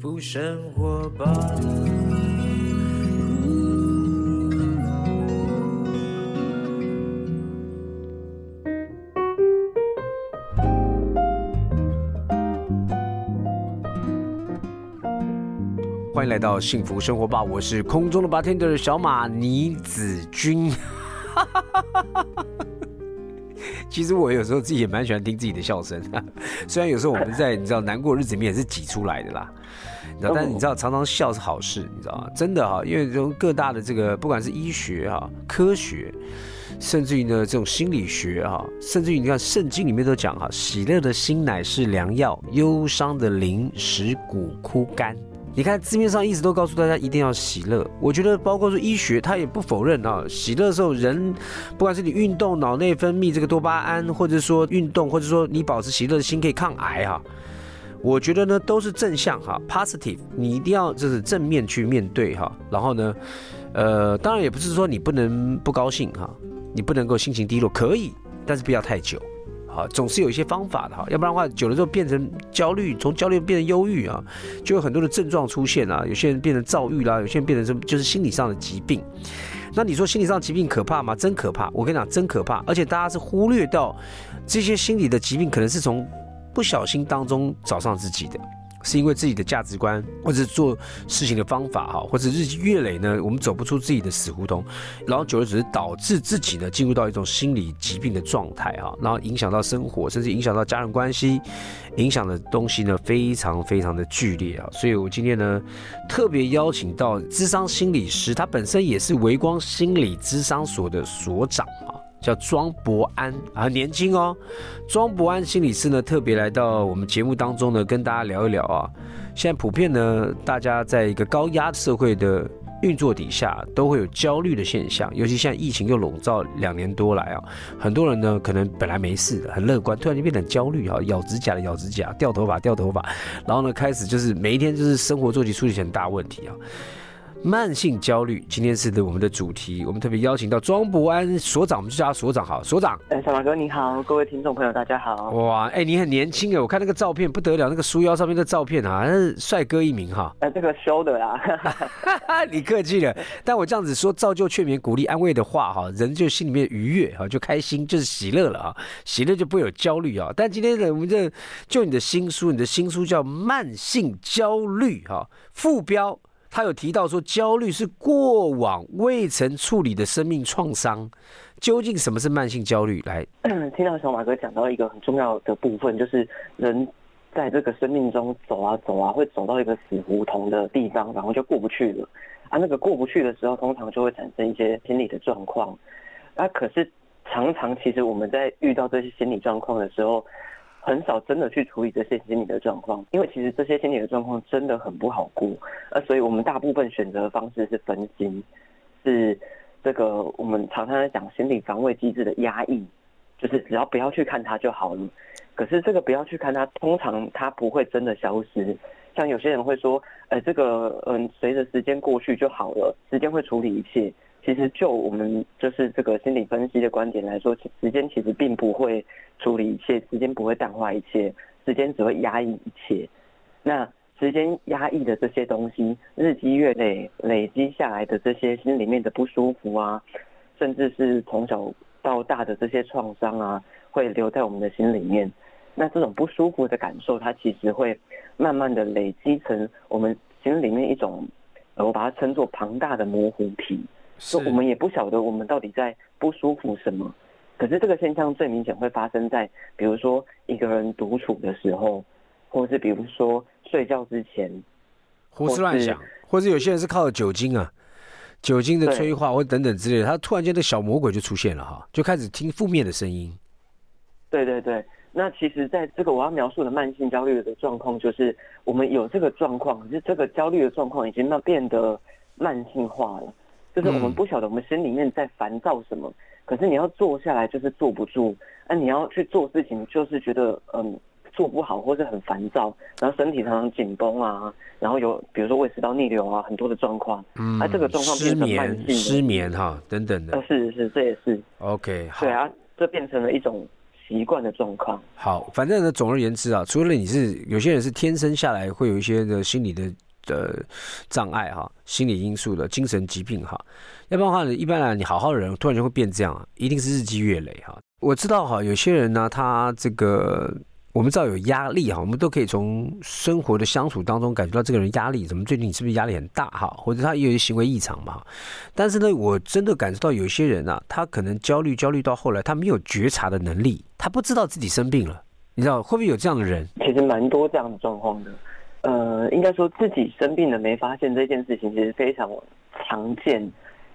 福生活吧。欢迎来到幸福生活吧，我是空中的 bartender 小马倪子君。其实我有时候自己也蛮喜欢听自己的笑声，虽然有时候我们在你知道难过日子里面也是挤出来的啦。但是你知道常常笑是好事，你知道吗？真的哈，因为从各大的这个不管是医学哈、科学，甚至于呢这种心理学哈，甚至于你看圣经里面都讲哈，喜乐的心乃是良药，忧伤的灵使骨枯干。你看字面上一直都告诉大家一定要喜乐，我觉得包括说医学，他也不否认啊，喜乐的时候人，不管是你运动，脑内分泌这个多巴胺，或者说运动，或者说你保持喜乐的心可以抗癌哈，我觉得呢都是正向哈，positive，你一定要就是正面去面对哈，然后呢，呃，当然也不是说你不能不高兴哈，你不能够心情低落，可以，但是不要太久。啊，总是有一些方法的哈，要不然的话，久了之后变成焦虑，从焦虑变成忧郁啊，就有很多的症状出现啊。有些人变成躁郁啦，有些人变成什么，就是心理上的疾病。那你说心理上疾病可怕吗？真可怕！我跟你讲，真可怕。而且大家是忽略到这些心理的疾病，可能是从不小心当中找上自己的。是因为自己的价值观，或者做事情的方法哈，或者日积月累呢，我们走不出自己的死胡同，然后久了只是导致自己呢进入到一种心理疾病的状态哈，然后影响到生活，甚至影响到家人关系，影响的东西呢非常非常的剧烈啊，所以我今天呢特别邀请到智商心理师，他本身也是维光心理智商所的所长啊。叫庄博安啊，年轻哦。庄博安心理师呢，特别来到我们节目当中呢，跟大家聊一聊啊。现在普遍呢，大家在一个高压社会的运作底下，都会有焦虑的现象。尤其现在疫情又笼罩两年多来啊，很多人呢，可能本来没事的，很乐观，突然就变得焦虑啊，咬指甲的咬指甲，掉头发掉头发，然后呢，开始就是每一天就是生活作息出现很大问题啊。慢性焦虑，今天是的我们的主题，我们特别邀请到庄博安所长，我们就叫他所长好，所长。哎，小马哥你好，各位听众朋友大家好。哇，哎，你很年轻哎，我看那个照片不得了，那个书腰上面的照片啊，是帅哥一名哈。哎，这个修的啦，你客气了。但我这样子说，造就劝勉、鼓励、安慰的话哈，人就心里面愉悦哈，就开心，就是喜乐了啊，喜乐就不会有焦虑啊。但今天呢，我们这就你的新书，你的新书叫《慢性焦虑》哈，副标。他有提到说，焦虑是过往未曾处理的生命创伤。究竟什么是慢性焦虑？来，听到小马哥讲到一个很重要的部分，就是人在这个生命中走啊走啊，会走到一个死胡同的地方，然后就过不去了。啊，那个过不去的时候，通常就会产生一些心理的状况。啊，可是常常其实我们在遇到这些心理状况的时候，很少真的去处理这些心理的状况，因为其实这些心理的状况真的很不好过，呃，所以我们大部分选择的方式是分心，是这个我们常常在讲心理防卫机制的压抑，就是只要不要去看它就好了。可是这个不要去看它，通常它不会真的消失。像有些人会说，呃，这个嗯，随着时间过去就好了，时间会处理一切。其实，就我们就是这个心理分析的观点来说，时间其实并不会处理一切，时间不会淡化一切，时间只会压抑一切。那时间压抑的这些东西，日积月累累积下来的这些心里面的不舒服啊，甚至是从小到大的这些创伤啊，会留在我们的心里面。那这种不舒服的感受，它其实会慢慢的累积成我们心里面一种，我把它称作庞大的模糊体。说我们也不晓得我们到底在不舒服什么，可是这个现象最明显会发生在，比如说一个人独处的时候，或是比如说睡觉之前，胡思乱想，或者有些人是靠酒精啊，酒精的催化或等等之类的，他突然间的小魔鬼就出现了哈，就开始听负面的声音。对对对，那其实在这个我要描述的慢性焦虑的状况，就是我们有这个状况，可是这个焦虑的状况已经那变得慢性化了。就是我们不晓得我们心里面在烦躁什么，可是你要坐下来就是坐不住，那你要去做事情就是觉得嗯做不好或是很烦躁，然后身体常常紧绷啊，然后有比如说胃食道逆流啊很多的状况，嗯，啊这个状况变成慢性失眠哈等等的，是是这也是。OK 对啊，这变成了一种习惯的状况。好，反正呢，总而言之啊，除了你是有些人是天生下来会有一些的心理的的障碍哈，心理因素的精神疾病哈，要不然的话呢，一般来你好好的人突然就会变这样啊，一定是日积月累哈。我知道哈，有些人呢，他这个。我们知道有压力哈，我们都可以从生活的相处当中感觉到这个人压力，怎么最近你是不是压力很大哈？或者他也有行为异常嘛？但是呢，我真的感受到有些人啊，他可能焦虑焦虑到后来，他没有觉察的能力，他不知道自己生病了。你知道会不会有这样的人？其实蛮多这样的状况的。呃，应该说自己生病了没发现这件事情，其实非常常见。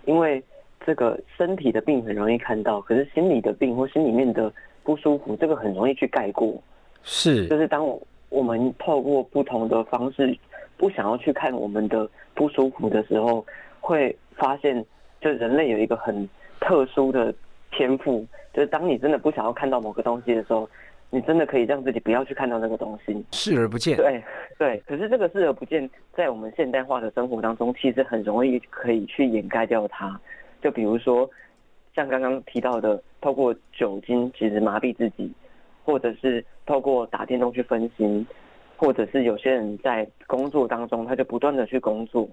因为这个身体的病很容易看到，可是心理的病或心里面的不舒服，这个很容易去盖过。是，就是当我们透过不同的方式，不想要去看我们的不舒服的时候，会发现，就人类有一个很特殊的天赋，就是当你真的不想要看到某个东西的时候，你真的可以让自己不要去看到那个东西，视而不见。对对，可是这个视而不见，在我们现代化的生活当中，其实很容易可以去掩盖掉它。就比如说，像刚刚提到的，透过酒精其实麻痹自己。或者是透过打电动去分心，或者是有些人在工作当中，他就不断的去工作，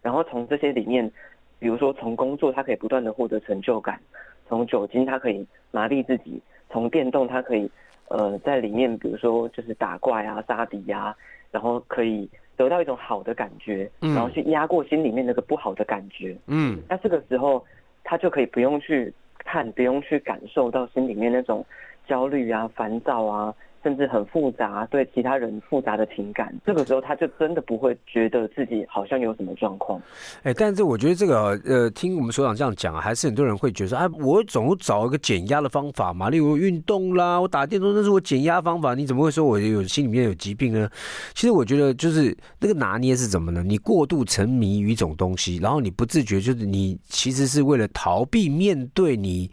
然后从这些里面，比如说从工作他可以不断的获得成就感，从酒精他可以麻痹自己，从电动他可以呃在里面，比如说就是打怪啊、杀敌啊，然后可以得到一种好的感觉，然后去压过心里面那个不好的感觉。嗯，那这个时候他就可以不用去看，不用去感受到心里面那种。焦虑啊，烦躁啊。甚至很复杂，对其他人复杂的情感，这个时候他就真的不会觉得自己好像有什么状况。哎，但是我觉得这个呃，听我们所长这样讲，还是很多人会觉得说，哎，我总找一个减压的方法嘛，例如运动啦，我打电动那是我减压方法，你怎么会说我有心里面有疾病呢？其实我觉得就是那个拿捏是怎么呢？你过度沉迷于一种东西，然后你不自觉，就是你其实是为了逃避面对你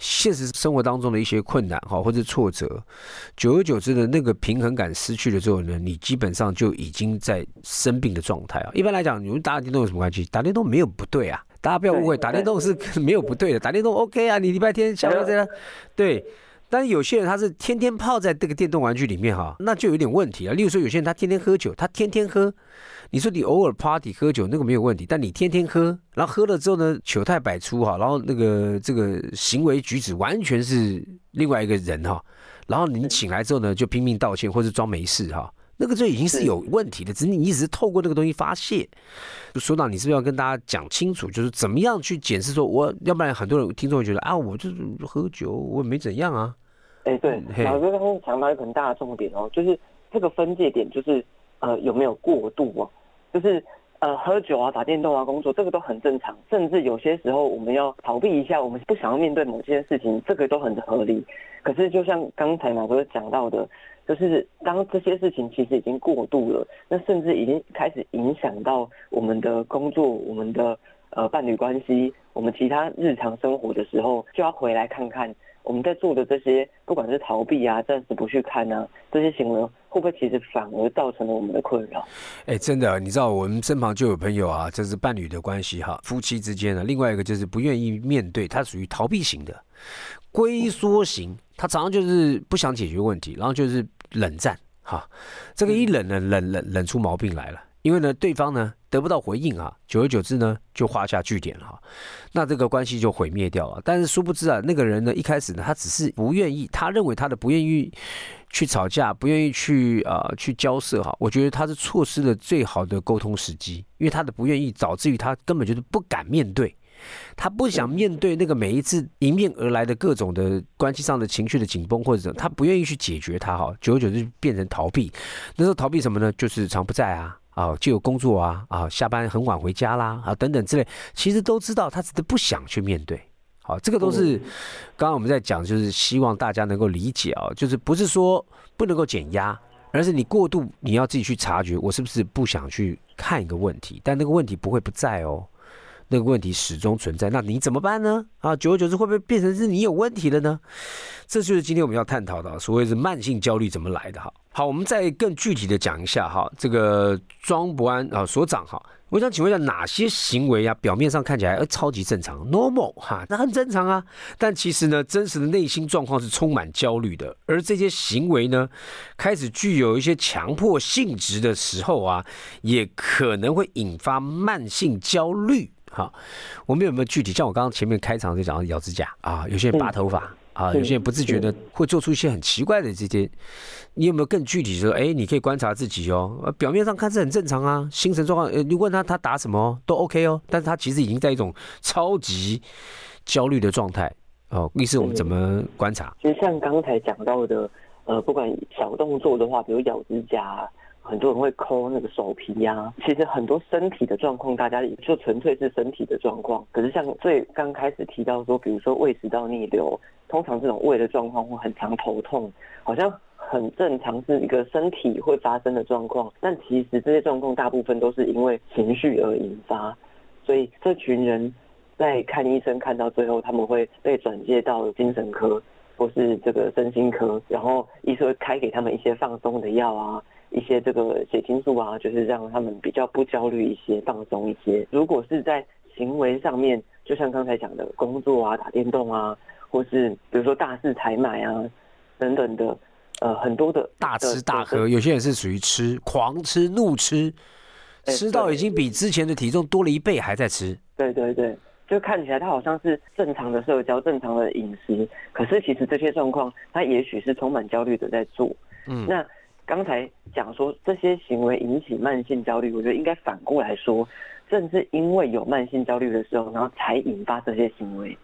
现实生活当中的一些困难哈，或者挫折，久。久而久之的那个平衡感失去了之后呢，你基本上就已经在生病的状态啊。一般来讲，你们打电动有什么关系？打电动没有不对啊，大家不要误会，打电动是 没有不对的，打电动 OK 啊。你礼拜天想要这样，对。但是有些人他是天天泡在这个电动玩具里面哈，那就有点问题啊。例如说，有些人他天天喝酒，他天天喝，你说你偶尔 party 喝酒那个没有问题，但你天天喝，然后喝了之后呢，糗态百出哈，然后那个这个行为举止完全是另外一个人哈。然后你醒来之后呢，就拼命道歉或者装没事哈，那个就已经是有问题的。只是你一直透过那个东西发泄。就说到你是不是要跟大家讲清楚，就是怎么样去检视？说我要不然很多人听众会觉得啊，我就是喝酒，我也没怎样啊。哎，对，老师刚刚强调一个很大的重点哦，就是这个分界点就是呃有没有过度哦，就是。呃，喝酒啊，打电动啊，工作，这个都很正常。甚至有些时候，我们要逃避一下，我们不想要面对某些事情，这个都很合理。可是，就像刚才马哥讲到的，就是当这些事情其实已经过度了，那甚至已经开始影响到我们的工作、我们的呃伴侣关系、我们其他日常生活的时候，就要回来看看。我们在做的这些，不管是逃避啊、暂时不去看啊，这些行为会不会其实反而造成了我们的困扰？哎，真的，你知道我们身旁就有朋友啊，这是伴侣的关系哈，夫妻之间的。另外一个就是不愿意面对，他属于逃避型的，龟缩型，他常常就是不想解决问题，然后就是冷战哈。这个一冷呢，冷冷冷出毛病来了。因为呢，对方呢得不到回应啊，久而久之呢，就画下句点了哈，那这个关系就毁灭掉了。但是殊不知啊，那个人呢一开始呢，他只是不愿意，他认为他的不愿意去吵架，不愿意去啊去交涉哈，我觉得他是错失了最好的沟通时机，因为他的不愿意导致于他根本就是不敢面对，他不想面对那个每一次迎面而来的各种的关系上的情绪的紧绷或者他不愿意去解决它哈，久而久之变成逃避。那时候逃避什么呢？就是常不在啊。啊，就有工作啊，啊，下班很晚回家啦，啊，等等之类，其实都知道，他只是不想去面对。好，这个都是刚刚我们在讲，就是希望大家能够理解啊，就是不是说不能够减压，而是你过度，你要自己去察觉，我是不是不想去看一个问题，但那个问题不会不在哦。那个问题始终存在，那你怎么办呢？啊，久而久之会不会变成是你有问题了呢？这就是今天我们要探讨的，所谓是慢性焦虑怎么来的哈。好，我们再更具体的讲一下哈，这个庄博安啊所长哈，我想请问一下，哪些行为啊，表面上看起来呃超级正常，normal 哈，那很正常啊，但其实呢，真实的内心状况是充满焦虑的。而这些行为呢，开始具有一些强迫性质的时候啊，也可能会引发慢性焦虑。哈，我们有没有具体？像我刚刚前面开场就讲到咬指甲啊，有些人拔头发。啊，有些人不自觉的会做出一些很奇怪的这些，你有没有更具体说？哎，你可以观察自己哦。表面上看是很正常啊，精神状况。呃，你问他他打什么都 OK 哦，但是他其实已经在一种超级焦虑的状态哦。意思我们怎么观察？其实像刚才讲到的，呃，不管小动作的话，比如咬指甲。很多人会抠那个手皮呀，其实很多身体的状况，大家也就纯粹是身体的状况。可是像最刚开始提到说，比如说胃食道逆流，通常这种胃的状况会很常头痛，好像很正常，是一个身体会发生的状况。但其实这些状况大部分都是因为情绪而引发，所以这群人在看医生看到最后，他们会被转介到精神科或是这个身心科，然后医生会开给他们一些放松的药啊。一些这个血清素啊，就是让他们比较不焦虑一些，放松一些。如果是在行为上面，就像刚才讲的工作啊、打电动啊，或是比如说大肆采买啊等等的，呃，很多的大吃大喝，有些人是属于吃狂吃、怒吃，吃到已经比之前的体重多了一倍，还在吃。对对对，就看起来他好像是正常的社交、正常的饮食，可是其实这些状况，他也许是充满焦虑的在做。嗯，那。刚才讲说这些行为引起慢性焦虑，我觉得应该反过来说，正是因为有慢性焦虑的时候，然后才引发这些行为。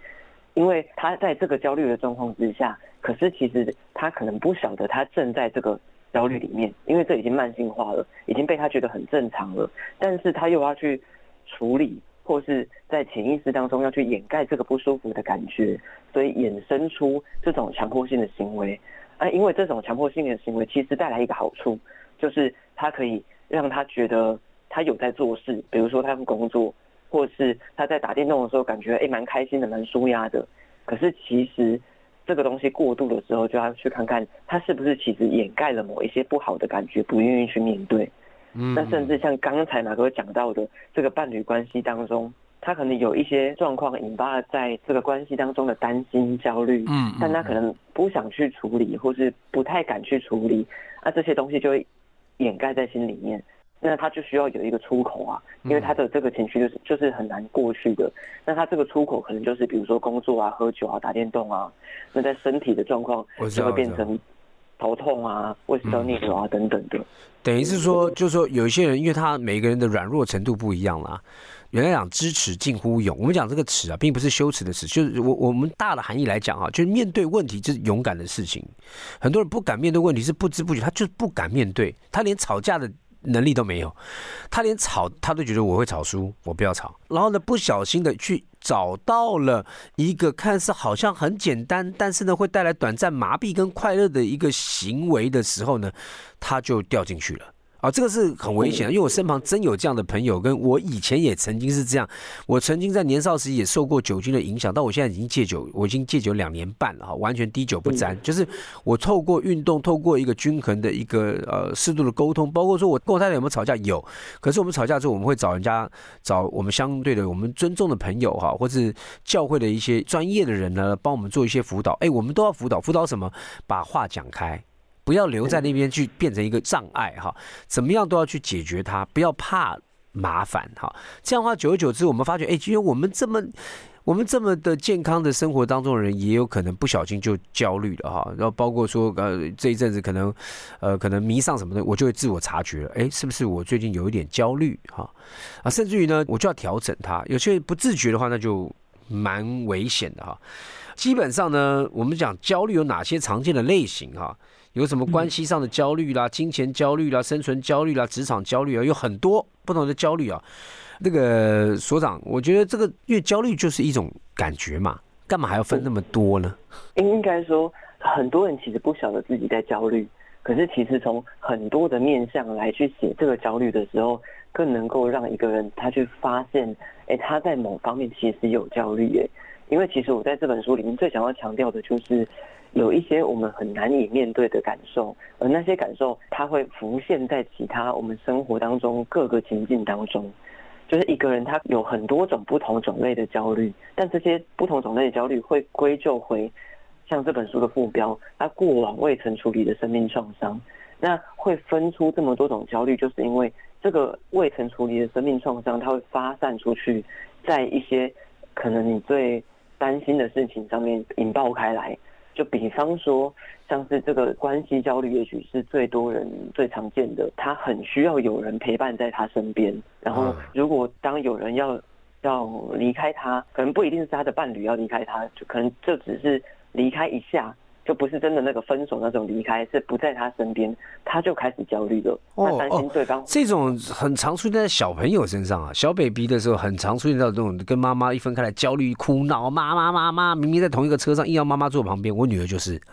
因为他在这个焦虑的状况之下，可是其实他可能不晓得他正在这个焦虑里面，因为这已经慢性化了，已经被他觉得很正常了。但是他又要去处理，或是在潜意识当中要去掩盖这个不舒服的感觉，所以衍生出这种强迫性的行为。啊，因为这种强迫性的行为其实带来一个好处，就是他可以让他觉得他有在做事，比如说他工作，或是他在打电动的时候感觉哎蛮开心的，蛮舒压的。可是其实这个东西过度的时候，就要去看看他是不是其实掩盖了某一些不好的感觉，不愿意去面对。嗯，那甚至像刚才马哥讲到的这个伴侣关系当中。他可能有一些状况引发了在这个关系当中的担心、焦虑，嗯，但他可能不想去处理，或是不太敢去处理，那这些东西就会掩盖在心里面，那他就需要有一个出口啊，因为他的这个情绪就是就是很难过去的，那他这个出口可能就是比如说工作啊、喝酒啊、打电动啊，那在身体的状况就会变成头痛啊、胃食道逆流啊等等的，等于是说，就是说有一些人，因为他每个人的软弱程度不一样啦。原来讲知耻近乎勇，我们讲这个耻啊，并不是羞耻的耻，就是我我们大的含义来讲啊，就是面对问题就是勇敢的事情。很多人不敢面对问题是不知不觉，他就是不敢面对，他连吵架的能力都没有，他连吵他都觉得我会吵输，我不要吵。然后呢，不小心的去找到了一个看似好像很简单，但是呢会带来短暂麻痹跟快乐的一个行为的时候呢，他就掉进去了。啊，这个是很危险的，因为我身旁真有这样的朋友，跟我以前也曾经是这样。我曾经在年少时也受过酒精的影响，但我现在已经戒酒，我已经戒酒两年半了哈，完全滴酒不沾。就是我透过运动，透过一个均衡的一个呃适度的沟通，包括说我跟我太太有没有吵架，有。可是我们吵架之后，我们会找人家找我们相对的我们尊重的朋友哈，或是教会的一些专业的人呢，帮我们做一些辅导。哎，我们都要辅导，辅导什么？把话讲开。不要留在那边去变成一个障碍哈，怎么样都要去解决它，不要怕麻烦哈。这样的话，久而久之，我们发觉，哎，因为我们这么我们这么的健康的生活当中的人，也有可能不小心就焦虑了哈。然后包括说，呃，这一阵子可能，呃，可能迷上什么的，我就会自我察觉了，哎，是不是我最近有一点焦虑哈？啊，甚至于呢，我就要调整它。有些不自觉的话，那就蛮危险的哈。基本上呢，我们讲焦虑有哪些常见的类型哈？有什么关系上的焦虑啦、金钱焦虑啦、生存焦虑啦、职场焦虑啊，有很多不同的焦虑啊。那个所长，我觉得这个因为焦虑就是一种感觉嘛，干嘛还要分那么多呢？应该说，很多人其实不晓得自己在焦虑，可是其实从很多的面向来去写这个焦虑的时候，更能够让一个人他去发现，哎，他在某方面其实有焦虑，哎，因为其实我在这本书里面最想要强调的就是。有一些我们很难以面对的感受，而那些感受它会浮现在其他我们生活当中各个情境当中，就是一个人他有很多种不同种类的焦虑，但这些不同种类的焦虑会归咎回像这本书的副标，他过往未曾处理的生命创伤。那会分出这么多种焦虑，就是因为这个未曾处理的生命创伤，它会发散出去，在一些可能你最担心的事情上面引爆开来。就比方说，像是这个关系焦虑，也许是最多人最常见的。他很需要有人陪伴在他身边，然后如果当有人要要离开他，可能不一定是他的伴侣要离开他，就可能就只是离开一下。就不是真的那个分手那种离开，是不在他身边，他就开始焦虑了。他担心对方。这种很常出现在小朋友身上啊，小 baby 的时候很常出现到这种跟妈妈一分开来焦虑哭闹，妈妈妈妈明明在同一个车上，硬要妈妈坐旁边。我女儿就是。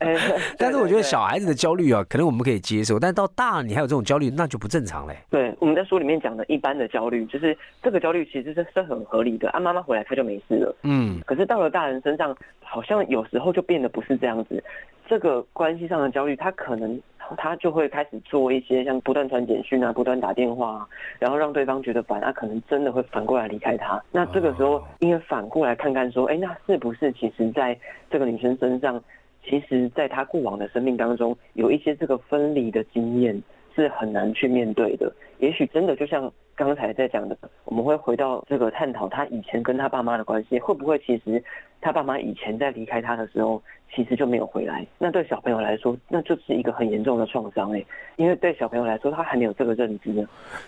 但是我觉得小孩子的焦虑啊，可能我们可以接受，但到大了你还有这种焦虑，那就不正常嘞。对，我们在书里面讲的一般的焦虑，就是这个焦虑其实是是很合理的。啊，妈妈回来他就没事了。嗯。可是到了大人身上。好像有时候就变得不是这样子，这个关系上的焦虑，他可能他就会开始做一些像不断传简讯啊，不断打电话，然后让对方觉得烦，他可能真的会反过来离开他。那这个时候，应该反过来看看说，哎，那是不是其实在这个女生身上，其实在她过往的生命当中，有一些这个分离的经验是很难去面对的。也许真的就像刚才在讲的，我们会回到这个探讨他以前跟他爸妈的关系，会不会其实他爸妈以前在离开他的时候，其实就没有回来？那对小朋友来说，那就是一个很严重的创伤哎，因为对小朋友来说，他还没有这个认知，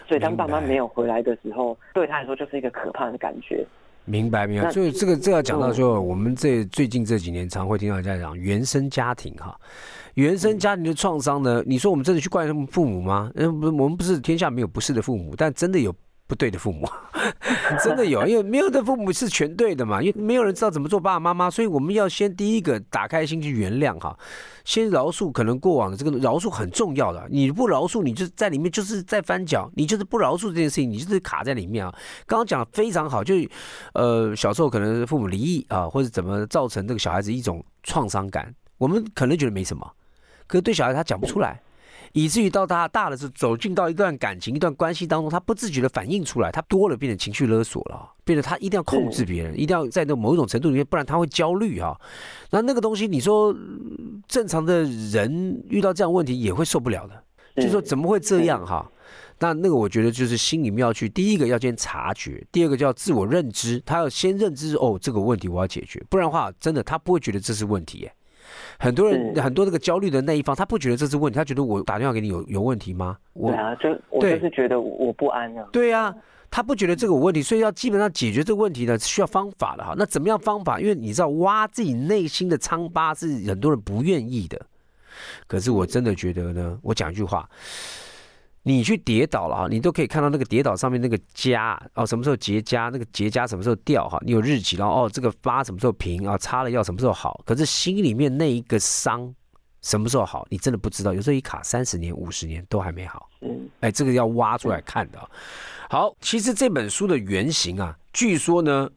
所以当爸妈没有回来的时候，对他来说就是一个可怕的感觉。明白，明白。所以这个这要讲到说，我们这最近这几年常会听到人家讲原生家庭哈。原生家庭的创伤呢？你说我们真的去怪他们父母吗？嗯，不，我们不是天下没有不是的父母，但真的有不对的父母，真的有，因为没有的父母是全对的嘛，因为没有人知道怎么做爸爸妈妈，所以我们要先第一个打开心去原谅哈，先饶恕可能过往的这个饶恕很重要的，你不饶恕，你就在里面就是在翻脚，你就是不饶恕这件事情，你就是卡在里面啊。刚刚讲的非常好，就呃小时候可能父母离异啊，或者怎么造成这个小孩子一种创伤感，我们可能觉得没什么。可是对小孩他讲不出来，以至于到他大了是走进到一段感情、一段关系当中，他不自觉的反映出来，他多了变成情绪勒索了，变得他一定要控制别人，一定要在那某一种程度里面，不然他会焦虑哈。那那个东西，你说正常的人遇到这样问题也会受不了的，就说怎么会这样哈？那那个我觉得就是心里面要去，第一个要先察觉，第二个叫自我认知，他要先认知哦这个问题我要解决，不然的话真的他不会觉得这是问题耶。很多人很多这个焦虑的那一方，他不觉得这是问题，他觉得我打电话给你有有问题吗？对啊，就我就是觉得我不安啊。对啊，他不觉得这个有问题，所以要基本上解决这个问题呢，需要方法的哈。那怎么样方法？因为你知道，挖自己内心的疮疤是很多人不愿意的。可是我真的觉得呢，我讲一句话。你去跌倒了哈，你都可以看到那个跌倒上面那个痂哦，什么时候结痂？那个结痂什么时候掉哈？你有日期，然后哦，这个疤什么时候平啊？擦了药什么时候好？可是心里面那一个伤什么时候好？你真的不知道，有时候一卡三十年、五十年都还没好。嗯，哎，这个要挖出来看的。好，其实这本书的原型啊，据说呢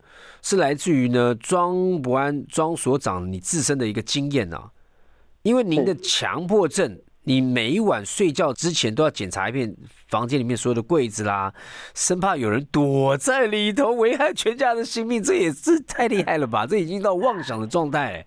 是来自于呢庄伯安庄所长你自身的一个经验啊，因为您的强迫症。你每一晚睡觉之前都要检查一遍房间里面所有的柜子啦，生怕有人躲在里头危害全家的性命，这也是太厉害了吧？这已经到妄想的状态。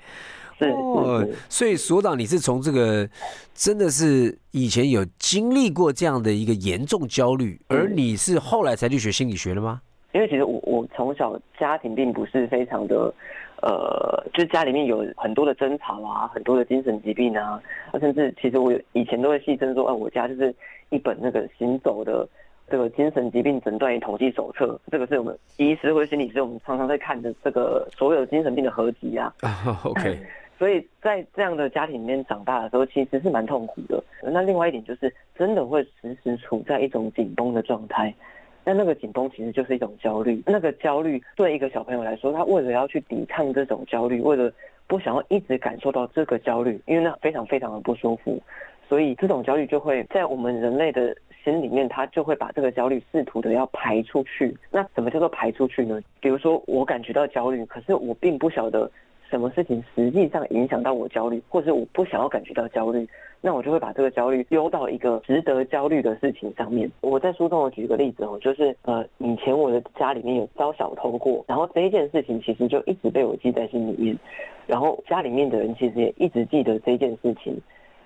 哦，所以所长，你是从这个真的是以前有经历过这样的一个严重焦虑，而你是后来才去学心理学的吗？因为其实我我从小家庭并不是非常的。呃，就是家里面有很多的争吵啊，很多的精神疾病啊，甚至其实我以前都会戏称说，哎，我家就是一本那个行走的这个精神疾病诊断与统计手册，这个是我们医师或者心理师我们常常在看的这个所有精神病的合集啊。OK，所以在这样的家庭里面长大的时候，其实是蛮痛苦的。那另外一点就是，真的会时时处在一种紧绷的状态。那那个紧绷其实就是一种焦虑，那个焦虑对一个小朋友来说，他为了要去抵抗这种焦虑，为了不想要一直感受到这个焦虑，因为那非常非常的不舒服，所以这种焦虑就会在我们人类的心里面，他就会把这个焦虑试图的要排出去。那什么叫做排出去呢？比如说我感觉到焦虑，可是我并不晓得什么事情实际上影响到我焦虑，或者我不想要感觉到焦虑，那我就会把这个焦虑丢到一个值得焦虑的事情上面。我在书中我举个例子哦，就是呃，以前我的家里面有遭小偷过，然后这一件事情其实就一直被我记在心里面，然后家里面的人其实也一直记得这件事情。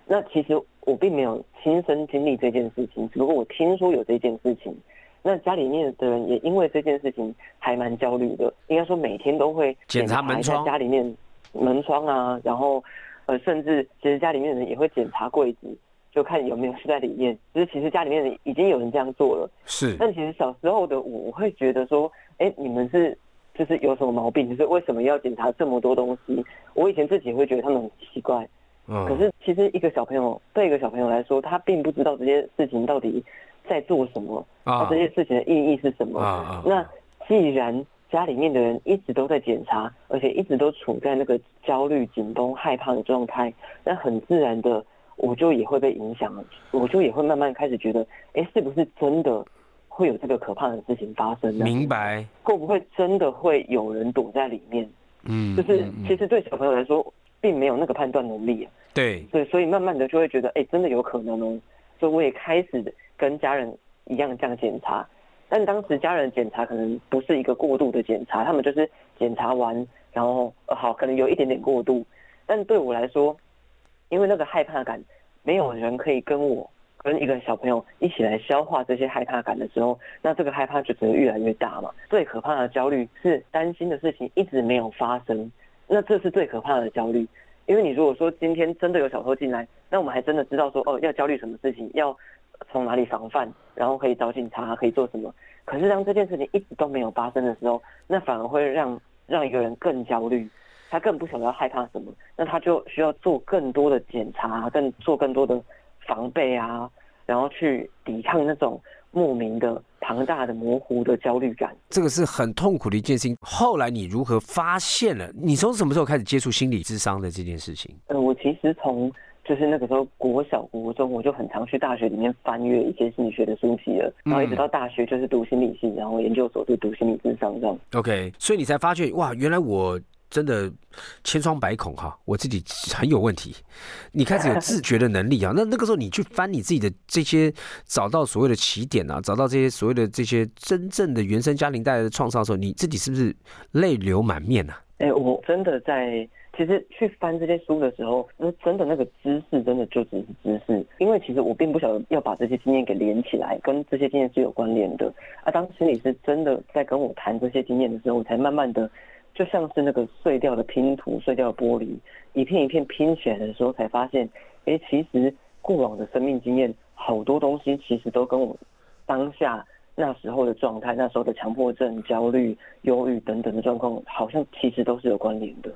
那其实我并没有亲身经历这件事情，只不过我听说有这件事情。那家里面的人也因为这件事情还蛮焦虑的，应该说每天都会检查门窗，家里面门窗啊，然后呃，甚至其实家里面的人也会检查柜子，就看有没有是在里面。就是其实家里面人已经有人这样做了，是。但其实小时候的我，我会觉得说，哎，你们是就是有什么毛病？就是为什么要检查这么多东西？我以前自己会觉得他们很奇怪。嗯可是其实一个小朋友对一个小朋友来说，他并不知道这件事情到底在做什么，他这件事情的意义是什么。啊那既然家里面的人一直都在检查，而且一直都处在那个焦虑、紧绷、害怕的状态，那很自然的，我就也会被影响了。我就也会慢慢开始觉得，哎，是不是真的会有这个可怕的事情发生呢？明白？会不会真的会有人躲在里面？嗯，就是其实对小朋友来说。并没有那个判断能力，对对，所以慢慢的就会觉得，哎，真的有可能哦，所以我也开始跟家人一样这样检查，但当时家人检查可能不是一个过度的检查，他们就是检查完，然后好，可能有一点点过度，但对我来说，因为那个害怕感，没有人可以跟我跟一个小朋友一起来消化这些害怕感的时候，那这个害怕就只会越来越大嘛。最可怕的焦虑是担心的事情一直没有发生。那这是最可怕的焦虑，因为你如果说今天真的有小偷进来，那我们还真的知道说哦要焦虑什么事情，要从哪里防范，然后可以找警察，可以做什么。可是当这件事情一直都没有发生的时候，那反而会让让一个人更焦虑，他更不晓得要害怕什么，那他就需要做更多的检查，更做更多的防备啊，然后去抵抗那种。莫名的庞大的模糊的焦虑感，这个是很痛苦的一件事情。后来你如何发现了？你从什么时候开始接触心理智商的这件事情？呃，我其实从就是那个时候国小国中，我就很常去大学里面翻阅一些心理学的书籍了，然后一直到大学就是读心理系，然后研究所就读心理智商这样。OK，所以你才发觉哇，原来我。真的千疮百孔哈，我自己很有问题。你开始有自觉的能力啊，那那个时候你去翻你自己的这些，找到所谓的起点啊，找到这些所谓的这些真正的原生家庭带来的创伤的时候，你自己是不是泪流满面呢？哎，我真的在其实去翻这些书的时候，那真的那个知识真的就只是知识，因为其实我并不晓得要把这些经验给连起来，跟这些经验是有关联的。啊，当心理师真的在跟我谈这些经验的时候，我才慢慢的。就像是那个碎掉的拼图、碎掉的玻璃，一片一片拼起来的时候，才发现，哎，其实过往的生命经验，好多东西其实都跟我当下那时候的状态、那时候的强迫症、焦虑、忧郁等等的状况，好像其实都是有关联的。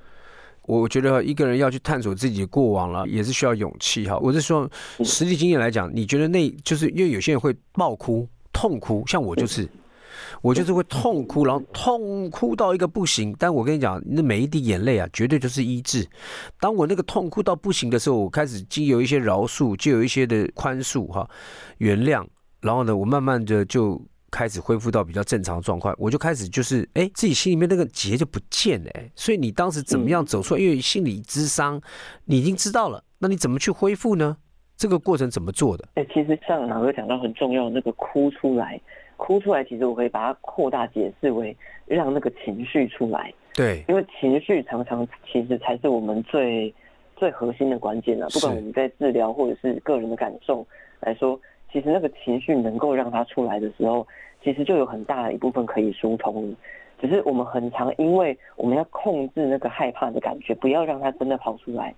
我觉得一个人要去探索自己的过往了，也是需要勇气哈。我是说，实际经验来讲，你觉得那就是因为有些人会爆哭、痛哭，像我就是。我就是会痛哭，然后痛哭到一个不行。但我跟你讲，那每一滴眼泪啊，绝对就是医治。当我那个痛哭到不行的时候，我开始经有一些饶恕，就有一些的宽恕哈，原谅。然后呢，我慢慢的就开始恢复到比较正常的状况。我就开始就是哎，自己心里面那个结就不见了。所以你当时怎么样走出来？因为心理智商，你已经知道了，那你怎么去恢复呢？这个过程怎么做的？哎，其实像老哥讲到很重要那个哭出来。哭出来，其实我可以把它扩大解释为让那个情绪出来。对，因为情绪常常其实才是我们最最核心的关键了。不管我们在治疗或者是个人的感受来说，其实那个情绪能够让它出来的时候，其实就有很大的一部分可以疏通。只是我们很常因为我们要控制那个害怕的感觉，不要让它真的跑出来。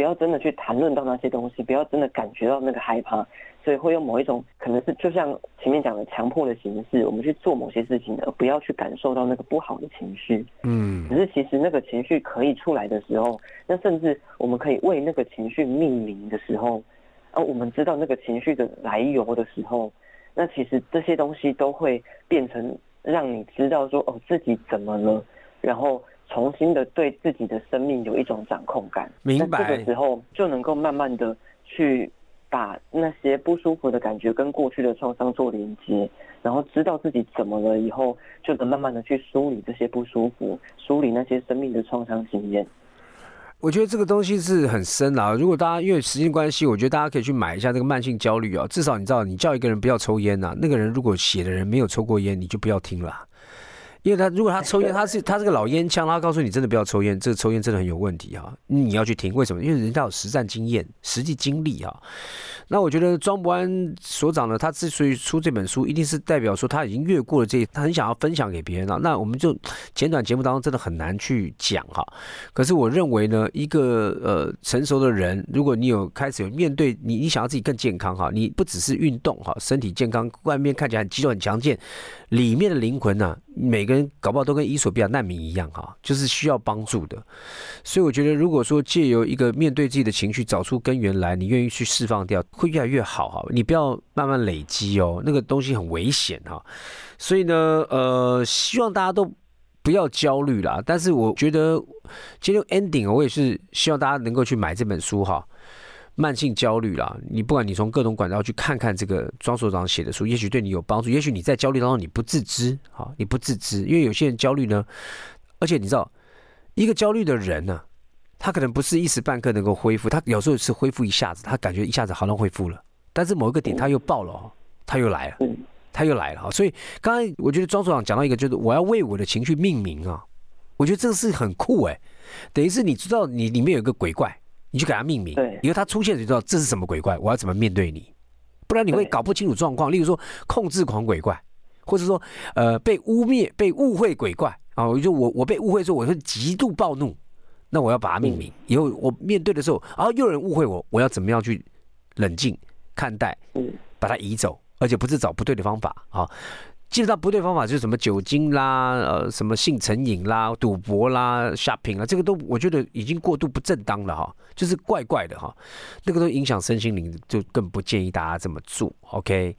不要真的去谈论到那些东西，不要真的感觉到那个害怕，所以会用某一种可能是就像前面讲的强迫的形式，我们去做某些事情，而不要去感受到那个不好的情绪。嗯，只是其实那个情绪可以出来的时候，那甚至我们可以为那个情绪命名的时候，而我们知道那个情绪的来由的时候，那其实这些东西都会变成让你知道说哦自己怎么了，然后。重新的对自己的生命有一种掌控感，明白。这个时候就能够慢慢的去把那些不舒服的感觉跟过去的创伤做连接，然后知道自己怎么了以后，就能慢慢的去梳理这些不舒服，梳理那些生命的创伤经验。我觉得这个东西是很深啊。如果大家因为时间关系，我觉得大家可以去买一下这个慢性焦虑啊。至少你知道，你叫一个人不要抽烟呐，那个人如果写的人没有抽过烟，你就不要听了。因为他如果他抽烟，他是 他是个老烟枪，他告诉你真的不要抽烟，这个抽烟真的很有问题哈，你要去听，为什么？因为人家有实战经验、实际经历哈。那我觉得庄博安所长呢，他之所以出这本书，一定是代表说他已经越过了这，他很想要分享给别人了。那我们就简短节目当中真的很难去讲哈。可是我认为呢，一个呃成熟的人，如果你有开始有面对你，你想要自己更健康哈，你不只是运动哈，身体健康，外面看起来很肌肉很强健，里面的灵魂呢？每个人搞不好都跟伊索比亚难民一样哈，就是需要帮助的。所以我觉得，如果说借由一个面对自己的情绪，找出根源来，你愿意去释放掉，会越来越好哈。你不要慢慢累积哦，那个东西很危险哈。所以呢，呃，希望大家都不要焦虑啦。但是我觉得今天 ending，我也是希望大家能够去买这本书哈。慢性焦虑啦，你不管你从各种管道去看看这个庄所长写的书，也许对你有帮助。也许你在焦虑当中你不自知，啊，你不自知，因为有些人焦虑呢，而且你知道，一个焦虑的人呢，他可能不是一时半刻能够恢复，他有时候是恢复一下子，他感觉一下子好像恢复了，但是某一个点他又爆了，他又来了，他又来了哈。所以刚才我觉得庄所长讲到一个，就是我要为我的情绪命名啊，我觉得这个是很酷哎，等于是你知道你里面有一个鬼怪。你就给他命名，以后他出现，你知道这是什么鬼怪，我要怎么面对你？不然你会搞不清楚状况。例如说控制狂鬼怪，或者说呃被污蔑、被误会鬼怪啊，我就我我被误会说我会极度暴怒，那我要把它命名。以后我面对的时候，然后又有人误会我，我要怎么样去冷静看待，把它移走，而且不是找不对的方法啊。基本上不对方法就是什么酒精啦，呃，什么性成瘾啦、赌博啦、shopping 啦，这个都我觉得已经过度不正当了哈，就是怪怪的哈，那个都影响身心灵，就更不建议大家这么做。OK，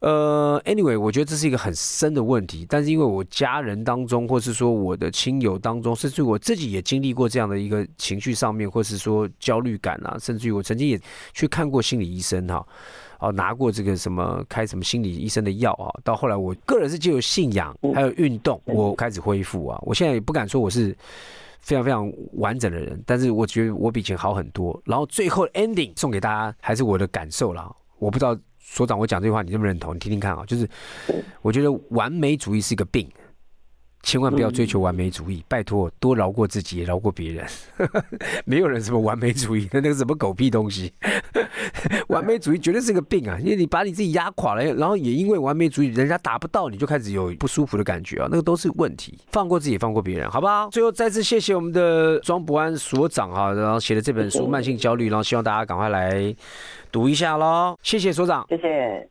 呃，Anyway，我觉得这是一个很深的问题，但是因为我家人当中，或是说我的亲友当中，甚至我自己也经历过这样的一个情绪上面，或是说焦虑感啊，甚至于我曾经也去看过心理医生哈。哦，拿过这个什么开什么心理医生的药啊？到后来，我个人是借由信仰，还有运动，我开始恢复啊。我现在也不敢说我是非常非常完整的人，但是我觉得我比以前好很多。然后最后 ending 送给大家，还是我的感受啦。我不知道所长我讲这句话你认不认同？你听听看啊。就是我觉得完美主义是一个病。千万不要追求完美主义，拜托多饶过自己，也饶过别人。没有人什么完美主义，那 那个什么狗屁东西。完美主义绝对是个病啊！因为你把你自己压垮了，然后也因为完美主义，人家达不到，你就开始有不舒服的感觉啊，那个都是问题。放过自己，放过别人，好不好？最后再次谢谢我们的庄博安所长啊，然后写的这本书《慢性焦虑》，然后希望大家赶快来读一下喽。谢谢所长，谢谢。